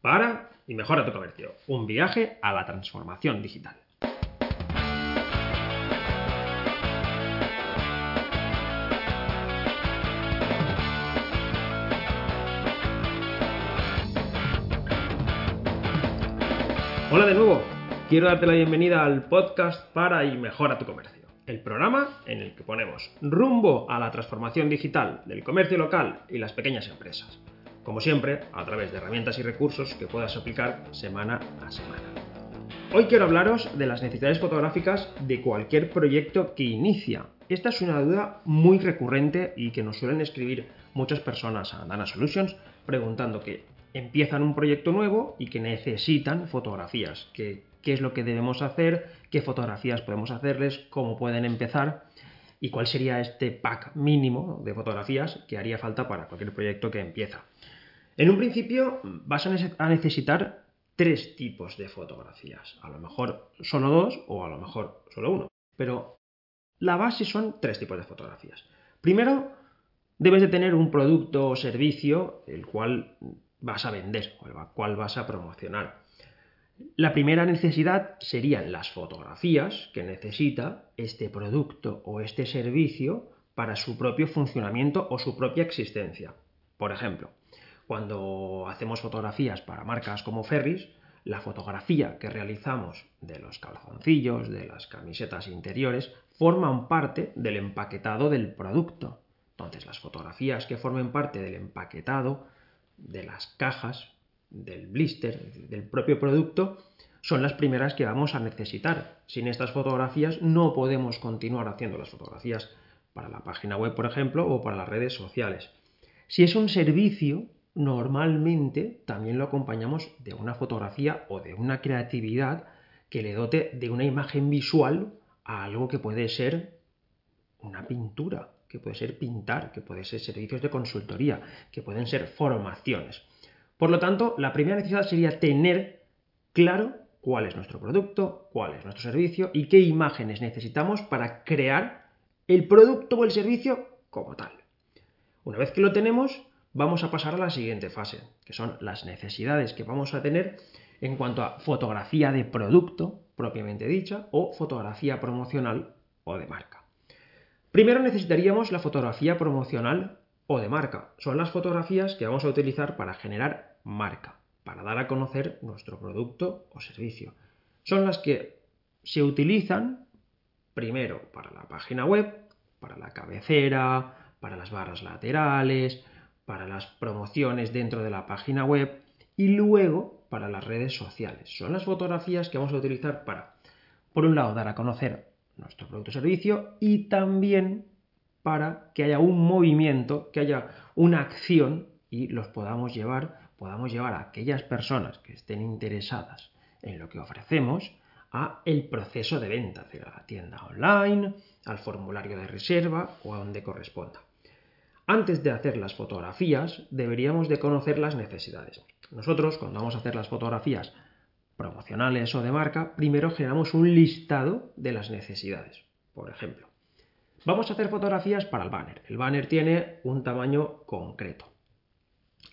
para y mejora tu comercio. Un viaje a la transformación digital. Hola de nuevo, quiero darte la bienvenida al podcast para y mejora tu comercio. El programa en el que ponemos rumbo a la transformación digital del comercio local y las pequeñas empresas como siempre, a través de herramientas y recursos que puedas aplicar semana a semana. Hoy quiero hablaros de las necesidades fotográficas de cualquier proyecto que inicia. Esta es una duda muy recurrente y que nos suelen escribir muchas personas a Dana Solutions preguntando que empiezan un proyecto nuevo y que necesitan fotografías, qué es lo que debemos hacer, qué fotografías podemos hacerles, cómo pueden empezar y cuál sería este pack mínimo de fotografías que haría falta para cualquier proyecto que empieza. En un principio vas a necesitar tres tipos de fotografías. A lo mejor solo dos o a lo mejor solo uno. Pero la base son tres tipos de fotografías. Primero, debes de tener un producto o servicio el cual vas a vender o el cual vas a promocionar. La primera necesidad serían las fotografías que necesita este producto o este servicio para su propio funcionamiento o su propia existencia. Por ejemplo, cuando hacemos fotografías para marcas como Ferris, la fotografía que realizamos de los calzoncillos, de las camisetas interiores, forman parte del empaquetado del producto. Entonces, las fotografías que formen parte del empaquetado, de las cajas, del blister, del propio producto, son las primeras que vamos a necesitar. Sin estas fotografías no podemos continuar haciendo las fotografías para la página web, por ejemplo, o para las redes sociales. Si es un servicio, normalmente también lo acompañamos de una fotografía o de una creatividad que le dote de una imagen visual a algo que puede ser una pintura, que puede ser pintar, que puede ser servicios de consultoría, que pueden ser formaciones. Por lo tanto, la primera necesidad sería tener claro cuál es nuestro producto, cuál es nuestro servicio y qué imágenes necesitamos para crear el producto o el servicio como tal. Una vez que lo tenemos, vamos a pasar a la siguiente fase, que son las necesidades que vamos a tener en cuanto a fotografía de producto, propiamente dicha, o fotografía promocional o de marca. Primero necesitaríamos la fotografía promocional o de marca. Son las fotografías que vamos a utilizar para generar marca, para dar a conocer nuestro producto o servicio. Son las que se utilizan primero para la página web, para la cabecera, para las barras laterales, para las promociones dentro de la página web y luego para las redes sociales. Son las fotografías que vamos a utilizar para, por un lado, dar a conocer nuestro producto o servicio y también para que haya un movimiento, que haya una acción y los podamos llevar, podamos llevar a aquellas personas que estén interesadas en lo que ofrecemos a el proceso de venta, a la tienda online, al formulario de reserva o a donde corresponda. Antes de hacer las fotografías, deberíamos de conocer las necesidades. Nosotros, cuando vamos a hacer las fotografías promocionales o de marca, primero generamos un listado de las necesidades. Por ejemplo, vamos a hacer fotografías para el banner. El banner tiene un tamaño concreto.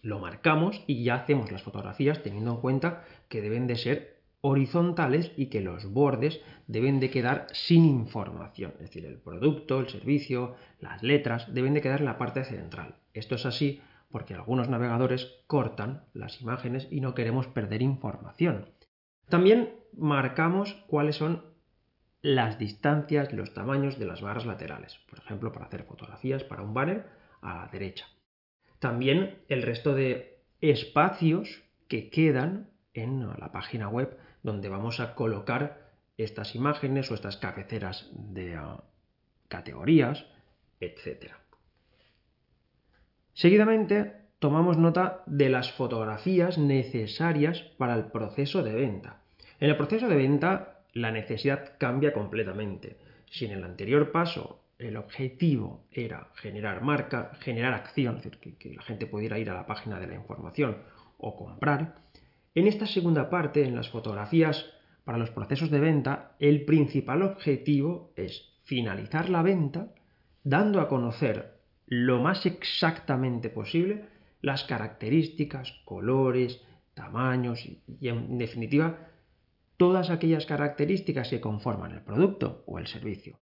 Lo marcamos y ya hacemos las fotografías teniendo en cuenta que deben de ser horizontales y que los bordes deben de quedar sin información. Es decir, el producto, el servicio, las letras deben de quedar en la parte central. Esto es así porque algunos navegadores cortan las imágenes y no queremos perder información. También marcamos cuáles son las distancias, los tamaños de las barras laterales. Por ejemplo, para hacer fotografías para un banner a la derecha. También el resto de espacios que quedan en la página web donde vamos a colocar estas imágenes o estas cabeceras de ah, categorías, etc. Seguidamente, tomamos nota de las fotografías necesarias para el proceso de venta. En el proceso de venta, la necesidad cambia completamente. Si en el anterior paso el objetivo era generar marca, generar acción, es decir, que, la gente pudiera ir a la página de la información o comprar, en esta segunda parte, en las fotografías para los procesos de venta, el principal objetivo es finalizar la venta dando a conocer lo más exactamente posible las características, colores, tamaños y, en definitiva, todas aquellas características que conforman el producto o el servicio.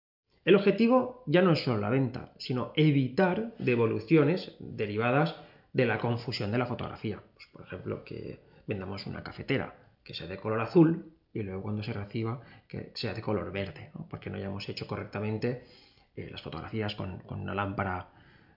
El objetivo ya no es solo la venta, sino evitar devoluciones derivadas de la confusión de la fotografía. Pues, por ejemplo, que vendamos una cafetera que sea de color azul y luego cuando se reciba que sea de color verde, porque no hayamos hecho correctamente eh, las fotografías con, una lámpara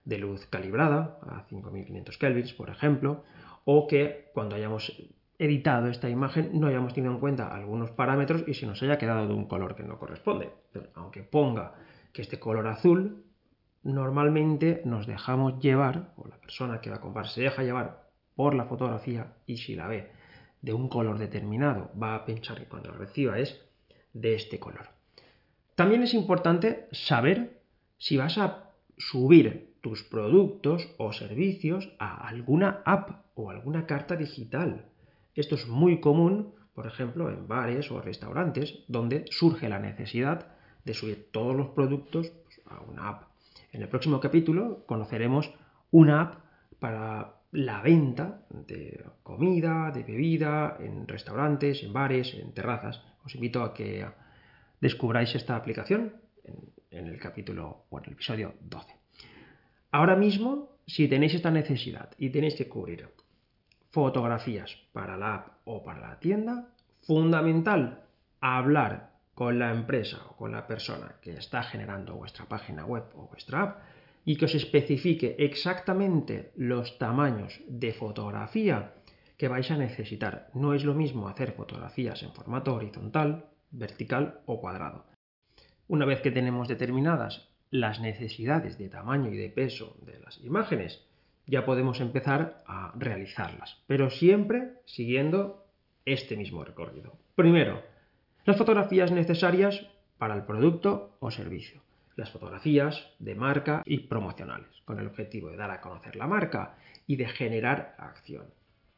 de luz calibrada a 5500 kelvins, por ejemplo, o que cuando hayamos editado esta imagen no hayamos tenido en cuenta algunos parámetros y se nos haya quedado de un color que no corresponde. aunque ponga que este color azul, normalmente nos dejamos llevar, o la persona que va a comprar se deja llevar por la fotografía y si la ve de un color determinado va a pensar que cuando reciba es de este color. También es importante saber si vas a subir tus productos o servicios a alguna app o alguna carta digital. Esto es muy común, por ejemplo, en bares o restaurantes, donde surge la necesidad de subir todos los productos pues, a una app. En el próximo capítulo conoceremos una app para la venta de comida, de bebida, en restaurantes, en bares, en terrazas. Os invito a que descubráis esta aplicación en, el capítulo o en el episodio 12. Ahora mismo, si tenéis esta necesidad y tenéis que cubrir fotografías para la app o para la tienda, fundamental hablar con la empresa o con la persona que está generando vuestra página web o vuestra app y que os especifique exactamente los tamaños de fotografía que vais a necesitar. No es lo mismo hacer fotografías en formato horizontal, vertical o cuadrado. Una vez que tenemos determinadas las necesidades de tamaño y de peso de las imágenes, ya podemos empezar a realizarlas, pero siempre siguiendo este mismo recorrido. Primero, las fotografías necesarias para el producto o servicio las fotografías de marca y promocionales, con el objetivo de dar a conocer la marca y de generar acción.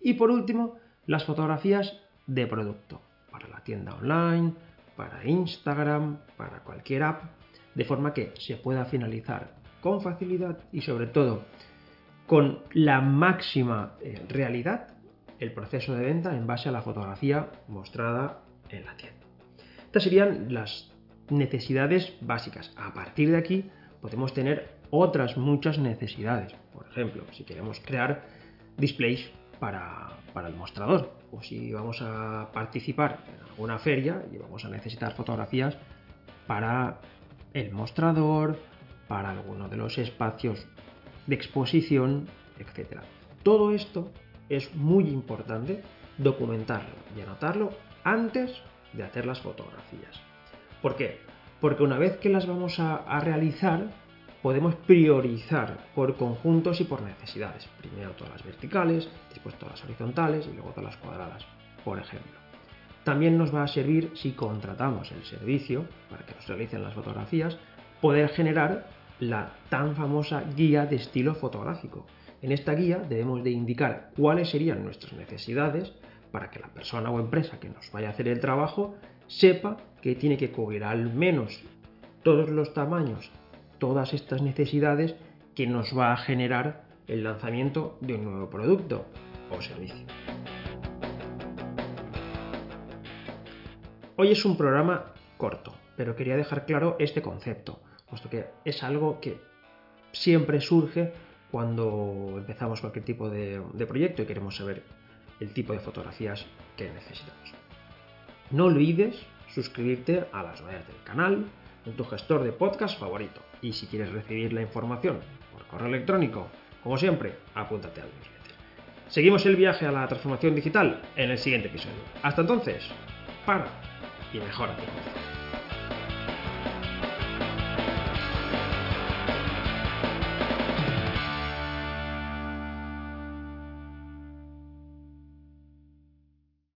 Y por último, las fotografías de producto, para la tienda online, para Instagram, para cualquier app, de forma que se pueda finalizar con facilidad y sobre todo con la máxima eh, realidad el proceso de venta en base a la fotografía mostrada en la tienda. Estas serían las necesidades básicas. A partir de aquí podemos tener otras muchas necesidades. Por ejemplo, si queremos crear displays para, el mostrador o si vamos a participar en alguna feria y vamos a necesitar fotografías para el mostrador, para alguno de los espacios de exposición, etc. Todo esto es muy importante documentarlo y anotarlo antes de hacer las fotografías. ¿Por qué? Porque una vez que las vamos a, realizar, podemos priorizar por conjuntos y por necesidades. Primero todas las verticales, después todas las horizontales y luego todas las cuadradas, por ejemplo. También nos va a servir si contratamos el servicio para que nos realicen las fotografías, poder generar la tan famosa guía de estilo fotográfico. En esta guía debemos de indicar cuáles serían nuestras necesidades para que la persona o empresa que nos vaya a hacer el trabajo sepa que tiene que cubrir al menos todos los tamaños, todas estas necesidades que nos va a generar el lanzamiento de un nuevo producto o servicio. Hoy es un programa corto, pero quería dejar claro este concepto, puesto que es algo que siempre surge cuando empezamos cualquier tipo de, proyecto y queremos saber el tipo de fotografías que necesitamos. No olvides suscribirte a las novedades del canal en tu gestor de podcast favorito. Y si quieres recibir la información por correo electrónico, como siempre, apúntate al newsletter. Seguimos el viaje a la transformación digital en el siguiente episodio. Hasta entonces, para y mejora